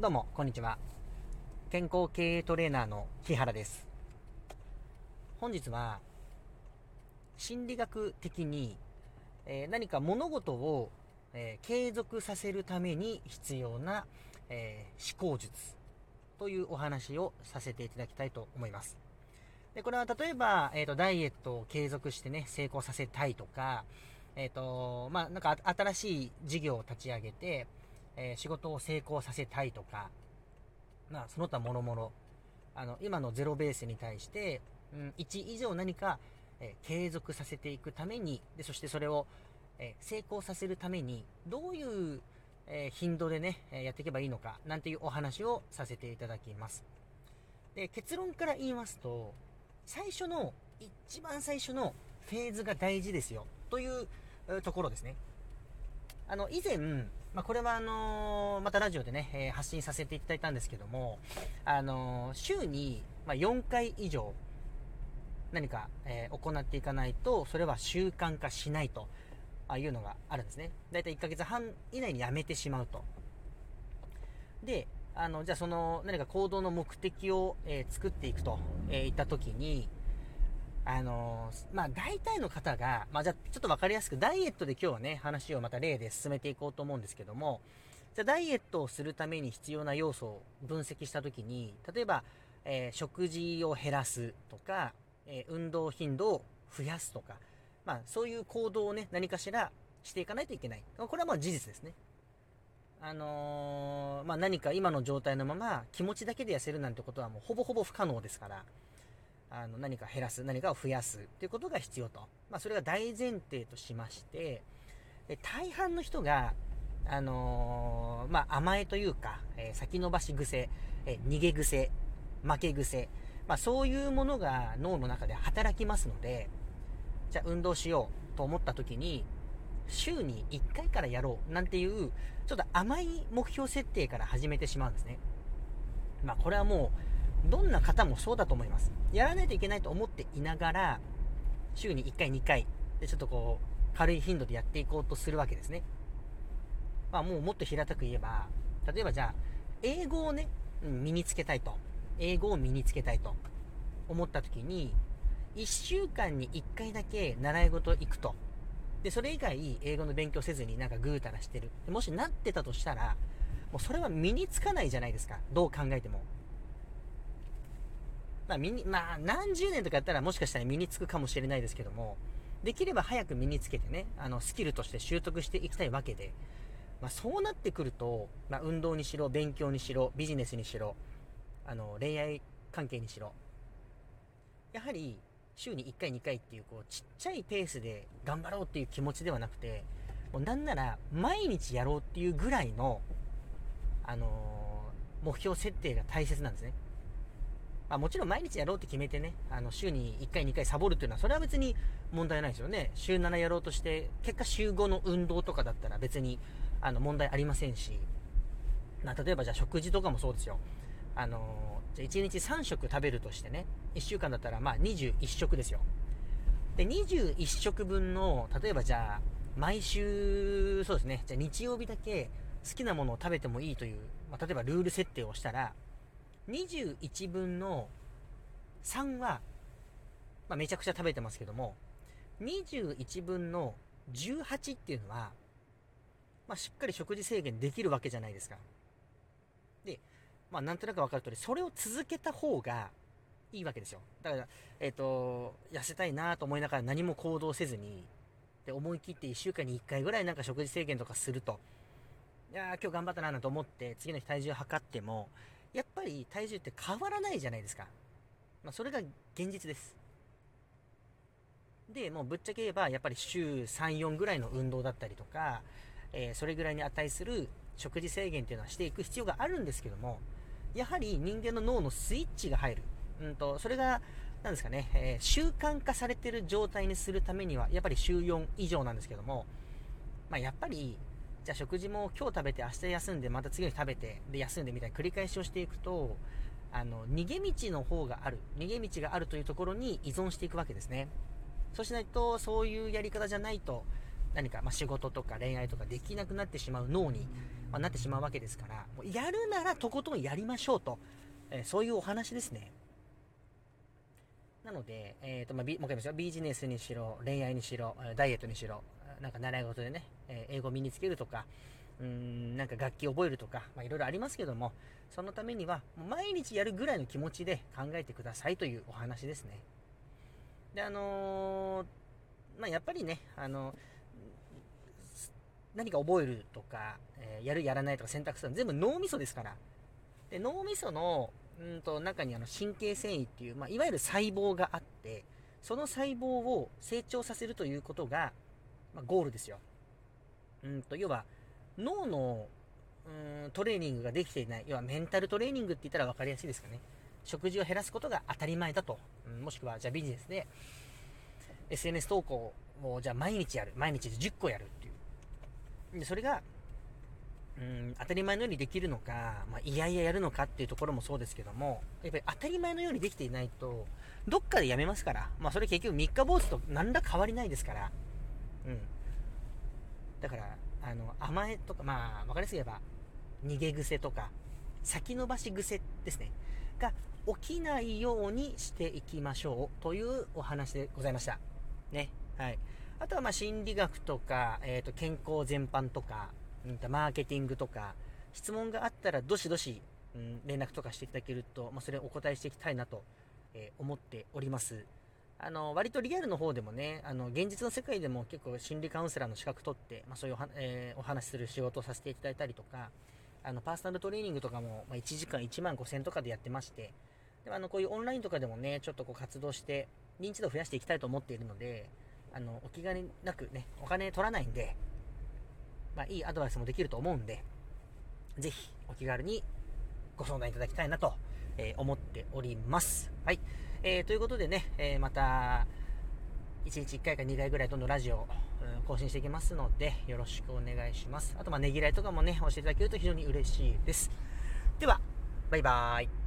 どうも、こんにちは。健康経営トレーナーの木原です。本日は、心理学的に、えー、何か物事を、えー、継続させるために必要な、えー、思考術というお話をさせていただきたいと思います。でこれは例えば、えーと、ダイエットを継続してね、成功させたいとか、えっ、と、まあ、なんか新しい事業を立ち上げて、えー、仕事を成功させたいとか、まあ、その他諸々、あの、今のゼロベースに対して、うん、1以上何か、えー、継続させていくために、で、そしてそれを、えー、成功させるために、どういう、え頻度でね、えやっていけばいいのか、なんていうお話をさせていただきます。で、結論から言いますと、最初の、一番最初のフェーズが大事ですよ、というところですね。あの、以前、まあ、これはあの、またラジオでね、え、発信させていただいたんですけども、あの、週に、まあ、4回以上、何か、え行っていかないと、それは習慣化しないというのがあるんですね。だいたい1ヶ月半以内にやめてしまうと。で、あの、じゃあその、何か行動の目的を、え作っていくと、えいった時に、あのー、まあ、大体の方が、まあ、じゃ、ちょっとわかりやすく、ダイエットで今日はね、話をまた例で進めていこうと思うんですけども、じゃ、ダイエットをするために必要な要素を分析したときに、例えば、えー、食事を減らすとか、えー、運動頻度を増やすとか、まあ、そういう行動をね、何かしらしていかないといけない。これはまあ事実ですね。あのー、まあ、何か今の状態のまま気持ちだけで痩せるなんてことはもうほぼほぼ不可能ですから、あの何か減らす、何かを増やすということが必要と。まあ、それが大前提としまして、大半の人が、あのー、まあ、甘えというか、えー、先延ばし癖、えー、逃げ癖、負け癖、まあ、そういうものが脳の中で働きますので、じゃあ運動しようと思った時に、週に1回からやろうなんていう、ちょっと甘い目標設定から始めてしまうんですね。まあ、これはもう、どんな方もそうだと思います。やらないといけないと思っていながら、週に1回、2回、で、ちょっとこう、軽い頻度でやっていこうとするわけですね。まあ、もうもっと平たく言えば、例えばじゃあ、英語をね、身につけたいと。英語を身につけたいと思った時に、1週間に1回だけ習い事行くと。で、それ以外、英語の勉強せずになんかぐうたらしてる。もしなってたとしたら、もうそれは身につかないじゃないですか。どう考えても。まあ、身に、まあ、何十年とかやったらもしかしたら身につくかもしれないですけども、できれば早く身につけてね、あの、スキルとして習得していきたいわけで、まあ、そうなってくると、まあ、運動にしろ、勉強にしろ、ビジネスにしろ、あの、恋愛関係にしろ、やはり、週に1回2回っていう、こう、ちっちゃいペースで頑張ろうっていう気持ちではなくて、もうなんなら、毎日やろうっていうぐらいの、あのー、目標設定が大切なんですね。まあ、もちろん毎日やろうって決めてね、あの週に1回、2回サボるっていうのは、それは別に問題ないですよね。週7やろうとして、結果週5の運動とかだったら別にあの問題ありませんし、まあ、例えばじゃあ食事とかもそうですよ。あのじゃ1日3食食べるとしてね、1週間だったらまあ21食ですよ。で、21食分の、例えばじゃあ、毎週、そうですね、じゃあ日曜日だけ好きなものを食べてもいいという、まあ、例えばルール設定をしたら、21分の3は、まあ、めちゃくちゃ食べてますけども、21分の18っていうのは、まあ、しっかり食事制限できるわけじゃないですか。で、まあ、なんとなくわかる通り、それを続けた方がいいわけですよ。だから、えっ、ー、と、痩せたいなと思いながら何も行動せずに、で、思い切って1週間に1回ぐらいなんか食事制限とかすると、いやー今日頑張ったななんて思って、次の日体重測っても、やっぱり体重って変わらないじゃないですか。まあ、それが現実です。で、もうぶっちゃけ言えば、やっぱり週3、4ぐらいの運動だったりとか、えー、それぐらいに値する食事制限っていうのはしていく必要があるんですけども、やはり人間の脳のスイッチが入る。うんと、それが、なんですかね、えー、習慣化されてる状態にするためには、やっぱり週4以上なんですけども、まあ、やっぱり、じゃあ食事も今日食べて明日休んでまた次の日食べてで休んでみたいな繰り返しをしていくとあの逃げ道の方がある逃げ道があるというところに依存していくわけですねそうしないとそういうやり方じゃないと何か、まあ、仕事とか恋愛とかできなくなってしまう脳に、まあ、なってしまうわけですから、もうやるならとことんやりましょうと、えー、そういうお話ですね。なので、え、ー、と、まあ、もう一回言いますよ。ビジネスにしろ、恋愛にしろ、ダイエットにしろ、なんか習い事でね、え英語を身につけるとか、うーん、なんか楽器を覚えるとか、まあ、いろいろありますけども、そのためには、毎日やるぐらいの気持ちで考えてくださいというお話ですね。で、あのー、まあ、やっぱりね、あの何か覚えるとか、えー、やるやらないとか選択するの全部脳みそですから。で脳みそのうんと中にあの神経繊維っていう、まあ、いわゆる細胞があって、その細胞を成長させるということが、まあ、ゴールですよ。うんと要は脳のうんトレーニングができていない、要はメンタルトレーニングって言ったら分かりやすいですかね。食事を減らすことが当たり前だと。うん、もしくは、じゃあビジネスで、SNS 投稿をじゃあ毎日やる。毎日10個やるっていう。で、それが、うん、当たり前のようにできるのか、まあ、いやいややるのかっていうところもそうですけども、やっぱり当たり前のようにできていないと、どっかでやめますから。まあ、それ結局3日坊主と何ら変わりないですから。うん。だから、あの、甘えとか、まあ、わかりやすく言えば、逃げ癖とか、先延ばし癖ですね。が起きないようにしていきましょうというお話でございました。ね。はい。あとは、ま、心理学とか、え、ー、と、健康全般とか、うん、マーケティングとか、質問があったら、どしどし、うん、連絡とかしていただけると、まあ、それをお答えしていきたいなと、えー、思っております。あの、割とリアルの方でもね、あの、現実の世界でも結構心理カウンセラーの資格取って、まあ、そういうお,、えー、お話しする仕事をさせていただいたりとか、あの、パーソナルトレーニングとかも、まあ、1時間1万5000とかでやってまして、であの、こういうオンラインとかでもね、ちょっとこう活動して、認知度を増やしていきたいと思っているので、あの、お気兼ねなくね、お金取らないんで、まあ、いいアドバイスもできると思うんで、ぜひ、お気軽にご相談いただきたいなと、えー、思っております。はい。えー、ということでね、えー、また、1日1回か2回ぐらいどんどんラジオ、うん、更新していきますので、よろしくお願いします。あと、まあねぎらいとかもね、教えていただけると非常に嬉しいです。では、バイバーイ。